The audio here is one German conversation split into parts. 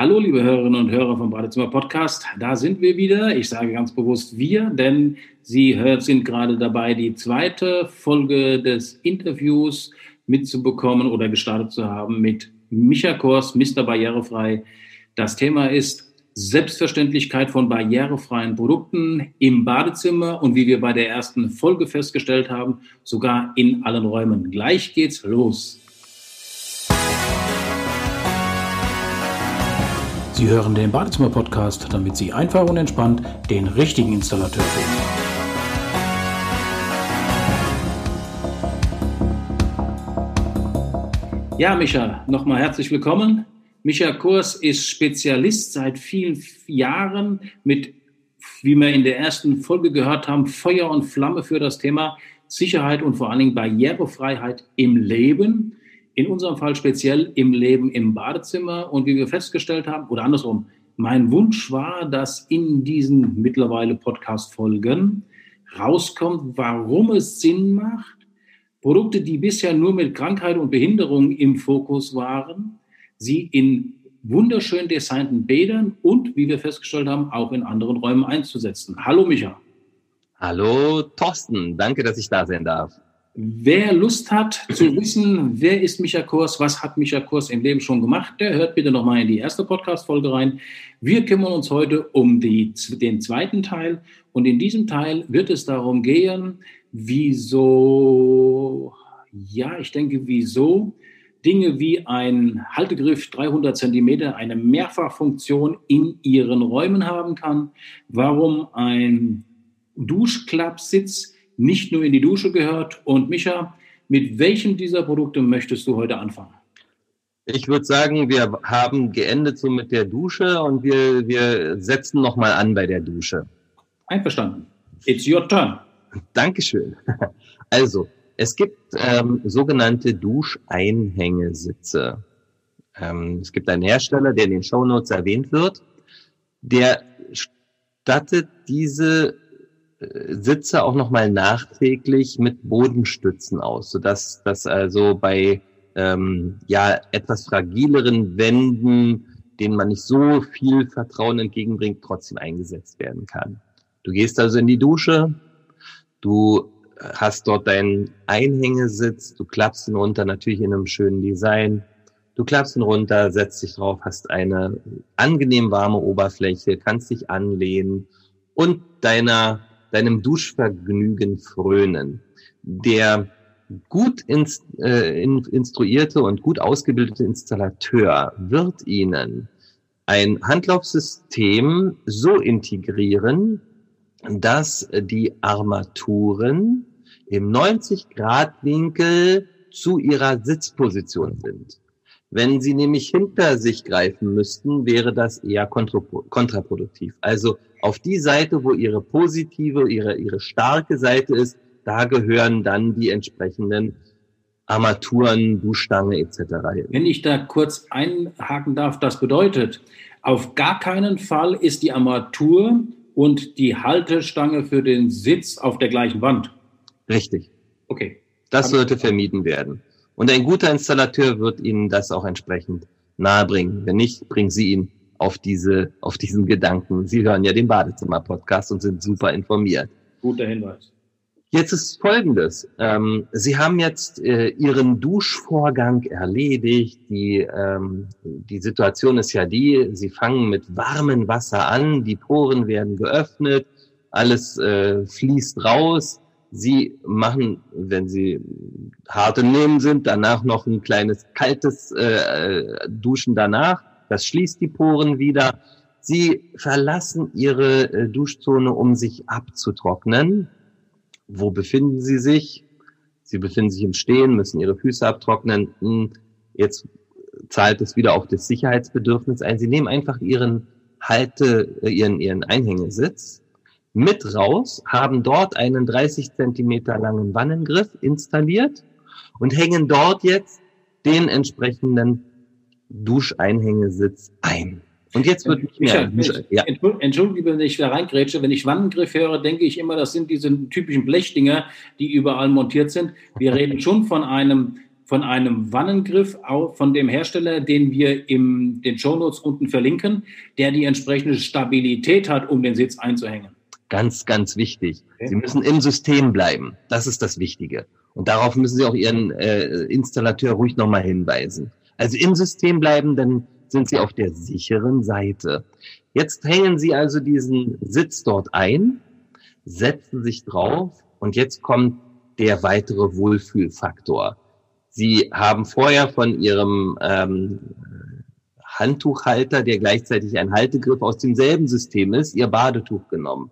Hallo, liebe Hörerinnen und Hörer vom Badezimmer Podcast. Da sind wir wieder. Ich sage ganz bewusst wir, denn Sie sind gerade dabei, die zweite Folge des Interviews mitzubekommen oder gestartet zu haben mit Micha Kors, Mr. Barrierefrei. Das Thema ist Selbstverständlichkeit von barrierefreien Produkten im Badezimmer und wie wir bei der ersten Folge festgestellt haben, sogar in allen Räumen. Gleich geht's los. Sie hören den Badezimmer-Podcast, damit Sie einfach und entspannt den richtigen Installateur finden. Ja, Micha, nochmal herzlich willkommen. Micha Kurs ist Spezialist seit vielen Jahren mit, wie wir in der ersten Folge gehört haben, Feuer und Flamme für das Thema Sicherheit und vor allen Dingen Barrierefreiheit im Leben in unserem Fall speziell im Leben im Badezimmer. Und wie wir festgestellt haben, oder andersrum, mein Wunsch war, dass in diesen mittlerweile Podcast-Folgen rauskommt, warum es Sinn macht, Produkte, die bisher nur mit Krankheit und Behinderung im Fokus waren, sie in wunderschön designten Bädern und, wie wir festgestellt haben, auch in anderen Räumen einzusetzen. Hallo Micha. Hallo Thorsten, danke, dass ich da sein darf. Wer Lust hat zu wissen, wer ist Micha Kurs, was hat Micha Kurs im Leben schon gemacht, der hört bitte nochmal in die erste Podcast-Folge rein. Wir kümmern uns heute um die, den zweiten Teil und in diesem Teil wird es darum gehen, wieso, ja, ich denke, wieso Dinge wie ein Haltegriff 300 Zentimeter eine Mehrfachfunktion in ihren Räumen haben kann, warum ein Duschklappsitz nicht nur in die Dusche gehört. Und Micha, mit welchem dieser Produkte möchtest du heute anfangen? Ich würde sagen, wir haben geendet so mit der Dusche und wir, wir setzen nochmal an bei der Dusche. Einverstanden. It's your turn. Dankeschön. Also, es gibt ähm, sogenannte Duscheinhängesitze. Ähm, es gibt einen Hersteller, der in den Shownotes erwähnt wird, der stattet diese Sitze auch nochmal nachträglich mit Bodenstützen aus, sodass das also bei ähm, ja etwas fragileren Wänden, denen man nicht so viel Vertrauen entgegenbringt, trotzdem eingesetzt werden kann. Du gehst also in die Dusche, du hast dort deinen Einhängesitz, du klappst ihn runter, natürlich in einem schönen Design. Du klappst ihn runter, setzt dich drauf, hast eine angenehm warme Oberfläche, kannst dich anlehnen und deiner deinem Duschvergnügen frönen. Der gut ins, äh, instruierte und gut ausgebildete Installateur wird Ihnen ein Handlaufsystem so integrieren, dass die Armaturen im 90-Grad-Winkel zu ihrer Sitzposition sind. Wenn Sie nämlich hinter sich greifen müssten, wäre das eher kontraproduktiv. Also auf die Seite, wo Ihre positive, Ihre, Ihre starke Seite ist, da gehören dann die entsprechenden Armaturen, Duschstange etc. Wenn ich da kurz einhaken darf, das bedeutet, auf gar keinen Fall ist die Armatur und die Haltestange für den Sitz auf der gleichen Wand. Richtig. Okay. Das sollte vermieden werden. Und ein guter Installateur wird Ihnen das auch entsprechend nahebringen. Wenn nicht, bringen Sie ihn auf diese, auf diesen Gedanken. Sie hören ja den Badezimmer-Podcast und sind super informiert. Guter Hinweis. Jetzt ist Folgendes. Ähm, Sie haben jetzt äh, Ihren Duschvorgang erledigt. Die, ähm, die Situation ist ja die, Sie fangen mit warmem Wasser an, die Poren werden geöffnet, alles äh, fließt raus. Sie machen, wenn Sie harte Nehmen sind, danach noch ein kleines kaltes äh, Duschen danach. Das schließt die Poren wieder. Sie verlassen Ihre äh, Duschzone, um sich abzutrocknen. Wo befinden Sie sich? Sie befinden sich im Stehen, müssen Ihre Füße abtrocknen. Hm, jetzt zahlt es wieder auf das Sicherheitsbedürfnis ein. Sie nehmen einfach Ihren Halte, äh, Ihren, Ihren Einhängesitz mit raus, haben dort einen 30 Zentimeter langen Wannengriff installiert und hängen dort jetzt den entsprechenden Duscheinhängesitz ein. Und jetzt wird nicht mehr. Michael, ja. Entschuldige, wenn ich da reingrätsche. Wenn ich Wannengriff höre, denke ich immer, das sind diese typischen Blechdinger, die überall montiert sind. Wir reden schon von einem von einem Wannengriff von dem Hersteller, den wir in den Shownotes unten verlinken, der die entsprechende Stabilität hat, um den Sitz einzuhängen. Ganz, ganz wichtig. Okay. Sie müssen im System bleiben. Das ist das Wichtige. Und darauf müssen Sie auch Ihren äh, Installateur ruhig nochmal hinweisen. Also im System bleiben, dann sind Sie auf der sicheren Seite. Jetzt hängen Sie also diesen Sitz dort ein, setzen sich drauf und jetzt kommt der weitere Wohlfühlfaktor. Sie haben vorher von Ihrem ähm, Handtuchhalter, der gleichzeitig ein Haltegriff aus demselben System ist, Ihr Badetuch genommen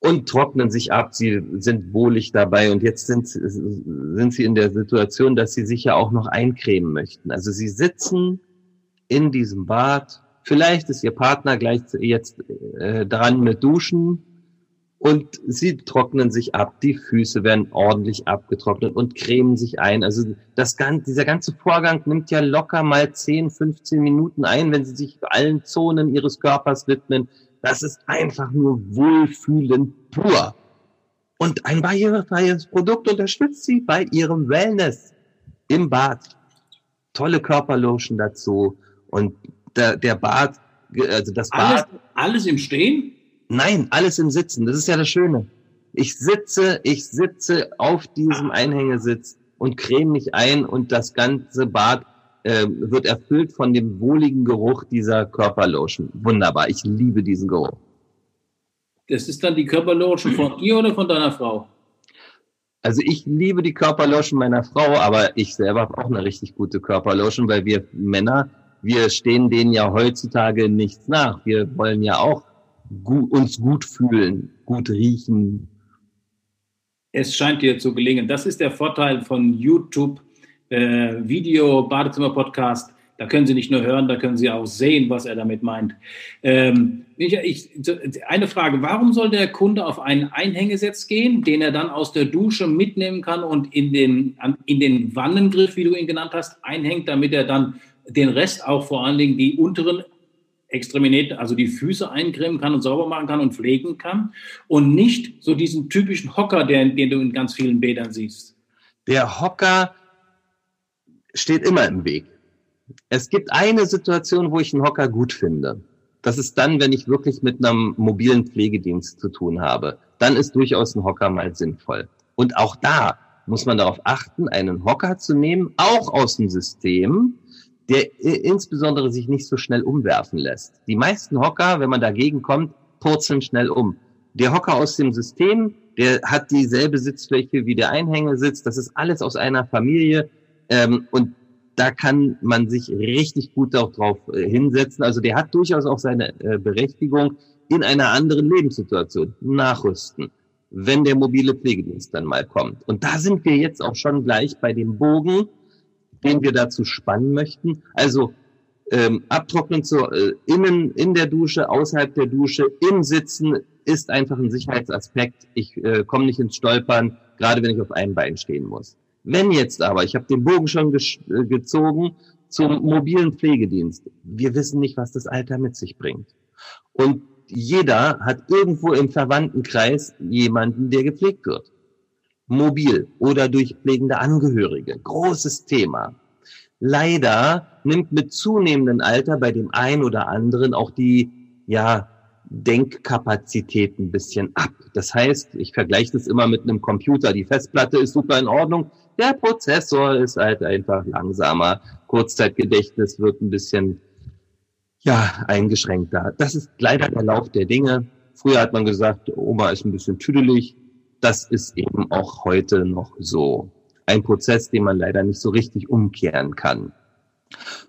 und trocknen sich ab. Sie sind wohlig dabei und jetzt sind, sind Sie in der Situation, dass Sie sich ja auch noch eincremen möchten. Also Sie sitzen in diesem Bad. Vielleicht ist Ihr Partner gleich jetzt äh, dran mit Duschen und sie trocknen sich ab, die Füße werden ordentlich abgetrocknet und cremen sich ein. Also das ganze, dieser ganze Vorgang nimmt ja locker mal 10, 15 Minuten ein, wenn sie sich allen Zonen ihres Körpers widmen. Das ist einfach nur Wohlfühlen pur. Und ein barrierefreies Produkt unterstützt sie bei ihrem Wellness im Bad. Tolle Körperlotion dazu und der, der Bad, also das Bad. Alles, alles im Stehen? Nein, alles im Sitzen. Das ist ja das Schöne. Ich sitze, ich sitze auf diesem Einhängesitz und creme mich ein und das ganze Bad äh, wird erfüllt von dem wohligen Geruch dieser Körperlotion. Wunderbar. Ich liebe diesen Geruch. Das ist dann die Körperlotion von dir oder von deiner Frau? Also ich liebe die Körperlotion meiner Frau, aber ich selber habe auch eine richtig gute Körperlotion, weil wir Männer, wir stehen denen ja heutzutage nichts nach. Wir wollen ja auch gut, uns gut fühlen, gut riechen. Es scheint dir zu gelingen. Das ist der Vorteil von YouTube äh, Video Badezimmer Podcast. Da können Sie nicht nur hören, da können Sie auch sehen, was er damit meint. Ähm, ich, eine Frage, warum soll der Kunde auf einen Einhängesitz gehen, den er dann aus der Dusche mitnehmen kann und in den, in den Wannengriff, wie du ihn genannt hast, einhängt, damit er dann den Rest auch vor allen Dingen die unteren Extremitäten, also die Füße eincremen kann und sauber machen kann und pflegen kann und nicht so diesen typischen Hocker, den, den du in ganz vielen Bädern siehst. Der Hocker steht immer im Weg. Es gibt eine Situation, wo ich einen Hocker gut finde. Das ist dann, wenn ich wirklich mit einem mobilen Pflegedienst zu tun habe. Dann ist durchaus ein Hocker mal sinnvoll. Und auch da muss man darauf achten, einen Hocker zu nehmen, auch aus dem System, der insbesondere sich nicht so schnell umwerfen lässt. Die meisten Hocker, wenn man dagegen kommt, purzeln schnell um. Der Hocker aus dem System, der hat dieselbe Sitzfläche wie der Einhängesitz. Das ist alles aus einer Familie. Ähm, und da kann man sich richtig gut auch drauf äh, hinsetzen. Also der hat durchaus auch seine äh, Berechtigung in einer anderen Lebenssituation. Nachrüsten, wenn der mobile Pflegedienst dann mal kommt. Und da sind wir jetzt auch schon gleich bei dem Bogen den wir dazu spannen möchten. Also ähm, abtrocknen zu, äh, innen in der Dusche, außerhalb der Dusche, im Sitzen ist einfach ein Sicherheitsaspekt. Ich äh, komme nicht ins Stolpern, gerade wenn ich auf einem Bein stehen muss. Wenn jetzt aber, ich habe den Bogen schon äh, gezogen zum mobilen Pflegedienst. Wir wissen nicht, was das Alter mit sich bringt. Und jeder hat irgendwo im Verwandtenkreis jemanden, der gepflegt wird mobil oder durch pflegende Angehörige. Großes Thema. Leider nimmt mit zunehmendem Alter bei dem einen oder anderen auch die, ja, Denkkapazität ein bisschen ab. Das heißt, ich vergleiche das immer mit einem Computer. Die Festplatte ist super in Ordnung. Der Prozessor ist halt einfach langsamer. Kurzzeitgedächtnis wird ein bisschen, ja, eingeschränkter. Das ist leider der Lauf der Dinge. Früher hat man gesagt, Oma ist ein bisschen tüdelig das ist eben auch heute noch so. Ein Prozess, den man leider nicht so richtig umkehren kann.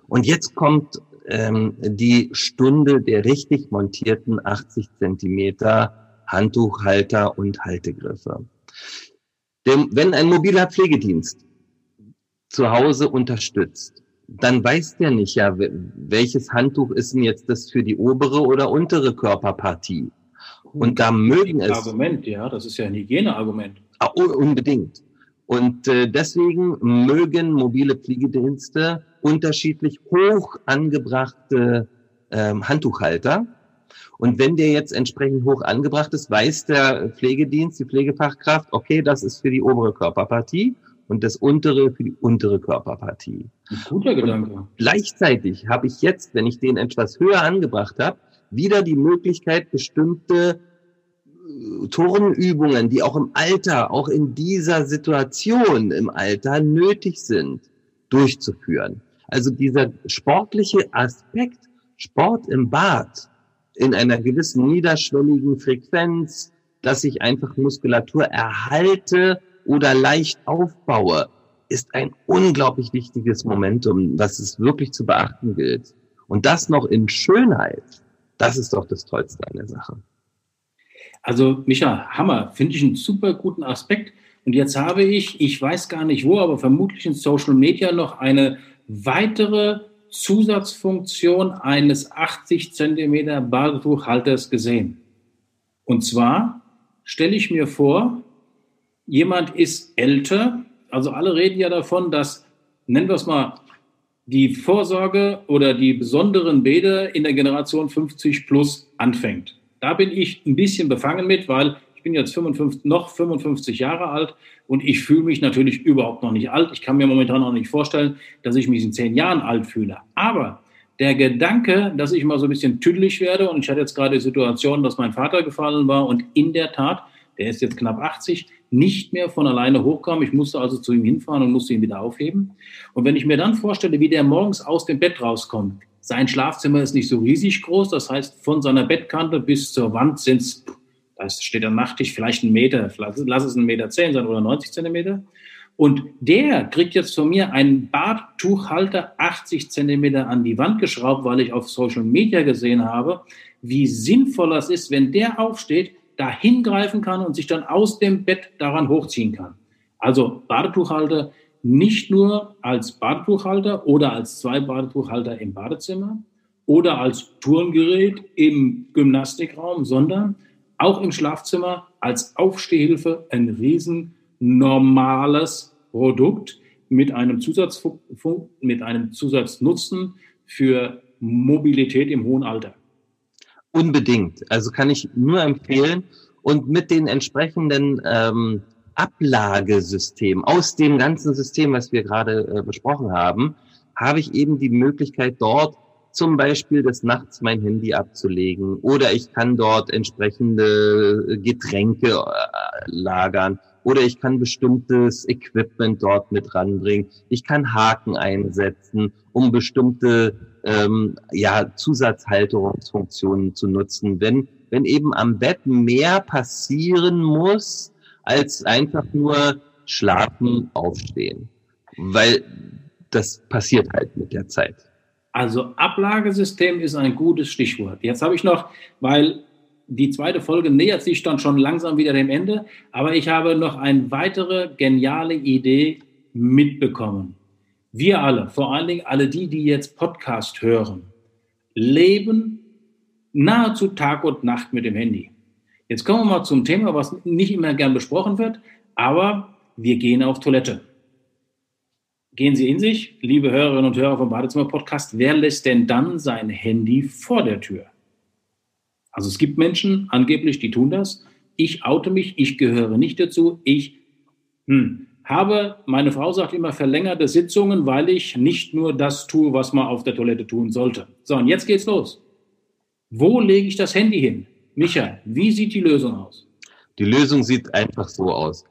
Und jetzt kommt ähm, die Stunde der richtig montierten 80 Zentimeter Handtuchhalter und Haltegriffe. Denn wenn ein mobiler Pflegedienst zu Hause unterstützt, dann weiß der nicht ja, welches Handtuch ist denn jetzt das für die obere oder untere Körperpartie. Und da mögen es. Argument, ja, das ist ja ein Hygieneargument. Ah, unbedingt. Und äh, deswegen mögen mobile Pflegedienste unterschiedlich hoch angebrachte ähm, Handtuchhalter. Und wenn der jetzt entsprechend hoch angebracht ist, weiß der Pflegedienst, die Pflegefachkraft, okay, das ist für die obere Körperpartie. und das untere für die untere Körperpartie. Guter Gedanke. Und gleichzeitig habe ich jetzt, wenn ich den etwas höher angebracht habe, wieder die Möglichkeit, bestimmte Turnübungen, die auch im Alter, auch in dieser Situation im Alter nötig sind, durchzuführen. Also dieser sportliche Aspekt, Sport im Bad, in einer gewissen niederschwelligen Frequenz, dass ich einfach Muskulatur erhalte oder leicht aufbaue, ist ein unglaublich wichtiges Momentum, was es wirklich zu beachten gilt. Und das noch in Schönheit, das ist doch das Tollste an der Sache. Also, Micha, Hammer, finde ich einen super guten Aspekt. Und jetzt habe ich, ich weiß gar nicht wo, aber vermutlich in Social Media noch eine weitere Zusatzfunktion eines 80 Zentimeter Badetuchhalters gesehen. Und zwar stelle ich mir vor, jemand ist älter, also alle reden ja davon, dass, nennen wir es mal, die Vorsorge oder die besonderen Bäder in der Generation 50 plus anfängt. Da bin ich ein bisschen befangen mit, weil ich bin jetzt 55, noch 55 Jahre alt und ich fühle mich natürlich überhaupt noch nicht alt. Ich kann mir momentan auch nicht vorstellen, dass ich mich in zehn Jahren alt fühle. Aber der Gedanke, dass ich mal so ein bisschen tüdelig werde und ich hatte jetzt gerade die Situation, dass mein Vater gefallen war und in der Tat, der ist jetzt knapp 80, nicht mehr von alleine hochkam. Ich musste also zu ihm hinfahren und musste ihn wieder aufheben. Und wenn ich mir dann vorstelle, wie der morgens aus dem Bett rauskommt, sein Schlafzimmer ist nicht so riesig groß, das heißt, von seiner Bettkante bis zur Wand sind es da steht der Nachttisch vielleicht ein Meter, lass es ein Meter zehn sein oder 90 Zentimeter. Und der kriegt jetzt von mir einen Badtuchhalter 80 Zentimeter an die Wand geschraubt, weil ich auf Social Media gesehen habe, wie sinnvoll das ist, wenn der aufsteht, da hingreifen kann und sich dann aus dem Bett daran hochziehen kann. Also Badetuchhalter nicht nur als Badetuchhalter oder als zwei Badetuchhalter im Badezimmer oder als Turngerät im Gymnastikraum, sondern auch im Schlafzimmer als Aufstehhilfe ein riesen normales Produkt mit einem, Zusatz, mit einem Zusatznutzen für Mobilität im hohen Alter. Unbedingt. Also kann ich nur empfehlen. Und mit den entsprechenden ähm, Ablagesystemen aus dem ganzen System, was wir gerade äh, besprochen haben, habe ich eben die Möglichkeit, dort zum Beispiel des Nachts mein Handy abzulegen oder ich kann dort entsprechende Getränke äh, lagern oder ich kann bestimmtes Equipment dort mit ranbringen. Ich kann Haken einsetzen, um bestimmte ähm, ja, Zusatzhalterungsfunktionen zu nutzen. Wenn, wenn eben am Bett mehr passieren muss, als einfach nur schlafen, aufstehen. Weil das passiert halt mit der Zeit. Also Ablagesystem ist ein gutes Stichwort. Jetzt habe ich noch, weil die zweite Folge nähert sich dann schon langsam wieder dem Ende, aber ich habe noch eine weitere geniale Idee mitbekommen. Wir alle, vor allen Dingen alle die, die jetzt Podcast hören, leben nahezu Tag und Nacht mit dem Handy. Jetzt kommen wir mal zum Thema, was nicht immer gern besprochen wird, aber wir gehen auf Toilette. Gehen Sie in sich, liebe Hörerinnen und Hörer vom Badezimmer Podcast, wer lässt denn dann sein Handy vor der Tür? Also es gibt Menschen, angeblich, die tun das. Ich oute mich, ich gehöre nicht dazu. Ich hm, habe, meine Frau sagt immer, verlängerte Sitzungen, weil ich nicht nur das tue, was man auf der Toilette tun sollte. So, und jetzt geht's los. Wo lege ich das Handy hin? Micha, wie sieht die Lösung aus? Die Lösung sieht einfach so aus.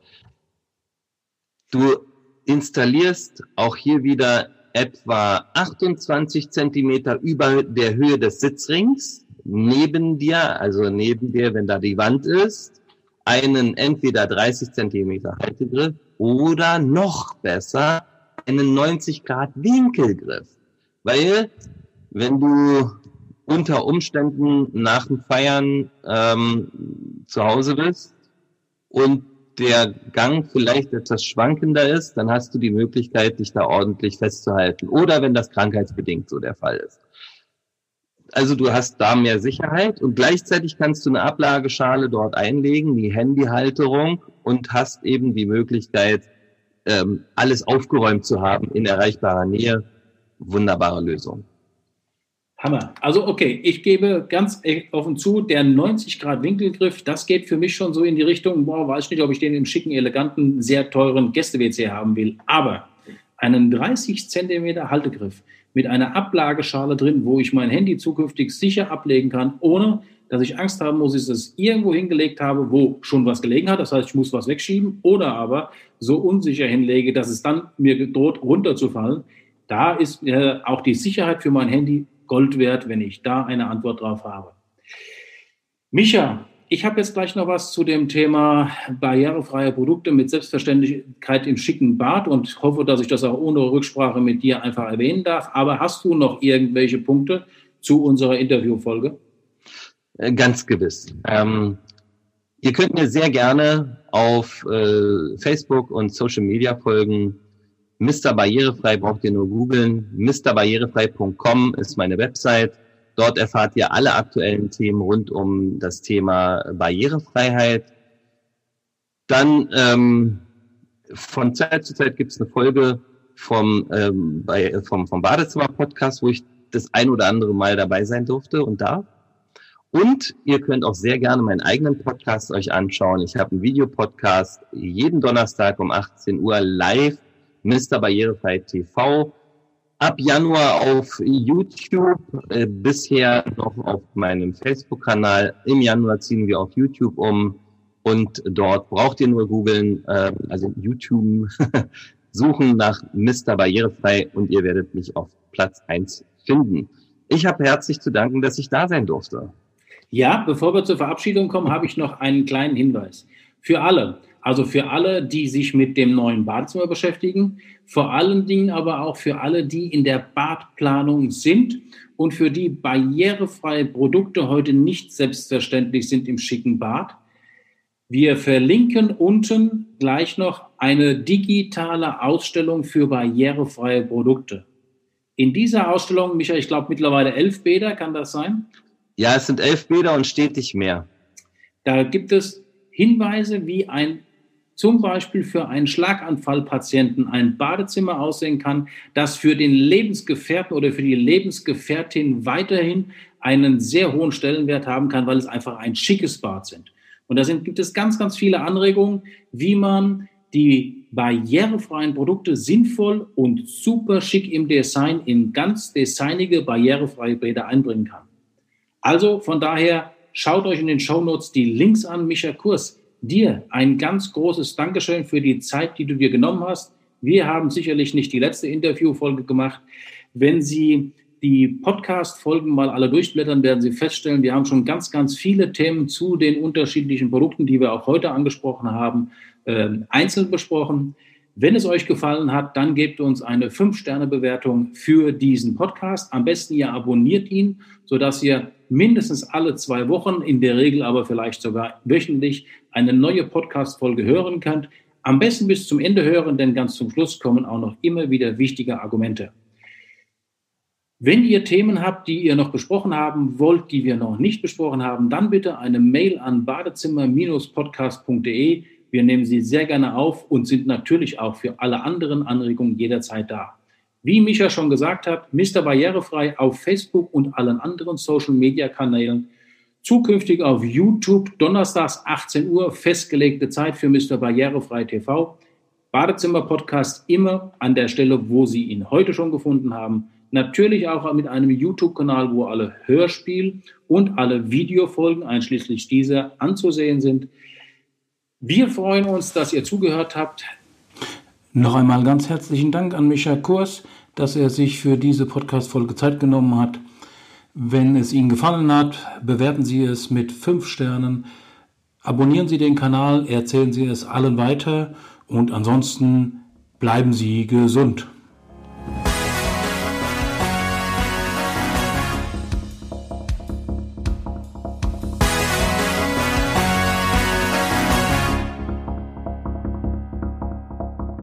Du installierst auch hier wieder etwa 28 Zentimeter über der Höhe des Sitzrings neben dir, also neben dir, wenn da die Wand ist, einen entweder 30 Zentimeter Haltegriff oder noch besser einen 90 Grad Winkelgriff. Weil wenn du unter Umständen nach dem Feiern ähm, zu Hause bist und der Gang vielleicht etwas schwankender ist, dann hast du die Möglichkeit, dich da ordentlich festzuhalten. Oder wenn das krankheitsbedingt so der Fall ist. Also du hast da mehr Sicherheit und gleichzeitig kannst du eine Ablageschale dort einlegen, die Handyhalterung und hast eben die Möglichkeit, ähm, alles aufgeräumt zu haben in erreichbarer Nähe. Wunderbare Lösung. Hammer. Also okay, ich gebe ganz offen zu, der 90 Grad Winkelgriff, das geht für mich schon so in die Richtung, boah, weiß nicht, ob ich den im schicken, eleganten, sehr teuren Gäste-WC haben will. Aber einen 30 Zentimeter Haltegriff mit einer Ablageschale drin, wo ich mein Handy zukünftig sicher ablegen kann, ohne dass ich Angst haben muss, dass ich es irgendwo hingelegt habe, wo schon was gelegen hat. Das heißt, ich muss was wegschieben oder aber so unsicher hinlege, dass es dann mir droht, runterzufallen. Da ist äh, auch die Sicherheit für mein Handy Gold wert, wenn ich da eine Antwort drauf habe. Micha, ich habe jetzt gleich noch was zu dem Thema barrierefreie Produkte mit Selbstverständlichkeit im schicken Bad und hoffe, dass ich das auch ohne Rücksprache mit dir einfach erwähnen darf. Aber hast du noch irgendwelche Punkte zu unserer Interviewfolge? Äh, ganz gewiss. Ähm, ihr könnt mir sehr gerne auf äh, Facebook und Social Media folgen. Mr. Barrierefrei braucht ihr nur googeln. MrBarrierefrei.com ist meine Website. Dort erfahrt ihr alle aktuellen Themen rund um das Thema Barrierefreiheit. Dann ähm, von Zeit zu Zeit gibt es eine Folge vom, ähm, bei, vom, vom Badezimmer-Podcast, wo ich das ein oder andere Mal dabei sein durfte und darf. Und ihr könnt auch sehr gerne meinen eigenen Podcast euch anschauen. Ich habe einen Videopodcast jeden Donnerstag um 18 Uhr live Mr. Barrierefrei TV. Ab Januar auf YouTube, äh, bisher noch auf meinem Facebook-Kanal. Im Januar ziehen wir auf YouTube um und dort braucht ihr nur googeln, äh, also YouTube suchen nach Mr. Barrierefrei und ihr werdet mich auf Platz eins finden. Ich habe herzlich zu danken, dass ich da sein durfte. Ja, bevor wir zur Verabschiedung kommen, habe ich noch einen kleinen Hinweis. Für alle, also für alle, die sich mit dem neuen Badezimmer beschäftigen, vor allen Dingen aber auch für alle, die in der Badplanung sind und für die barrierefreie Produkte heute nicht selbstverständlich sind im schicken Bad. Wir verlinken unten gleich noch eine digitale Ausstellung für barrierefreie Produkte. In dieser Ausstellung, Michael, ich glaube mittlerweile elf Bäder, kann das sein? Ja, es sind elf Bäder und stetig mehr. Da gibt es Hinweise, wie ein zum Beispiel für einen Schlaganfallpatienten ein Badezimmer aussehen kann, das für den Lebensgefährten oder für die Lebensgefährtin weiterhin einen sehr hohen Stellenwert haben kann, weil es einfach ein schickes Bad sind. Und da sind, gibt es ganz, ganz viele Anregungen, wie man die barrierefreien Produkte sinnvoll und super schick im Design in ganz designige, barrierefreie Bäder einbringen kann. Also von daher schaut euch in den Show Notes die Links an. Micha Kurs, dir ein ganz großes Dankeschön für die Zeit, die du dir genommen hast. Wir haben sicherlich nicht die letzte Interviewfolge gemacht. Wenn Sie die Podcast-Folgen mal alle durchblättern, werden Sie feststellen, wir haben schon ganz, ganz viele Themen zu den unterschiedlichen Produkten, die wir auch heute angesprochen haben, äh, einzeln besprochen. Wenn es euch gefallen hat, dann gebt uns eine 5-Sterne-Bewertung für diesen Podcast. Am besten ihr abonniert ihn, sodass ihr mindestens alle zwei Wochen, in der Regel aber vielleicht sogar wöchentlich, eine neue Podcast-Folge hören könnt. Am besten bis zum Ende hören, denn ganz zum Schluss kommen auch noch immer wieder wichtige Argumente. Wenn ihr Themen habt, die ihr noch besprochen haben wollt, die wir noch nicht besprochen haben, dann bitte eine Mail an badezimmer-podcast.de. Wir nehmen sie sehr gerne auf und sind natürlich auch für alle anderen Anregungen jederzeit da. Wie Micha schon gesagt hat, Mr. Barrierefrei auf Facebook und allen anderen Social-Media-Kanälen. Zukünftig auf YouTube, donnerstags 18 Uhr, festgelegte Zeit für Mr. Barrierefrei TV. Badezimmer-Podcast immer an der Stelle, wo Sie ihn heute schon gefunden haben. Natürlich auch mit einem YouTube-Kanal, wo alle Hörspiel- und alle Videofolgen, einschließlich dieser, anzusehen sind. Wir freuen uns, dass ihr zugehört habt. Noch einmal ganz herzlichen Dank an Micha Kurs, dass er sich für diese Podcast-Folge Zeit genommen hat. Wenn es Ihnen gefallen hat, bewerten Sie es mit fünf Sternen. Abonnieren Sie den Kanal, erzählen Sie es allen weiter und ansonsten bleiben Sie gesund.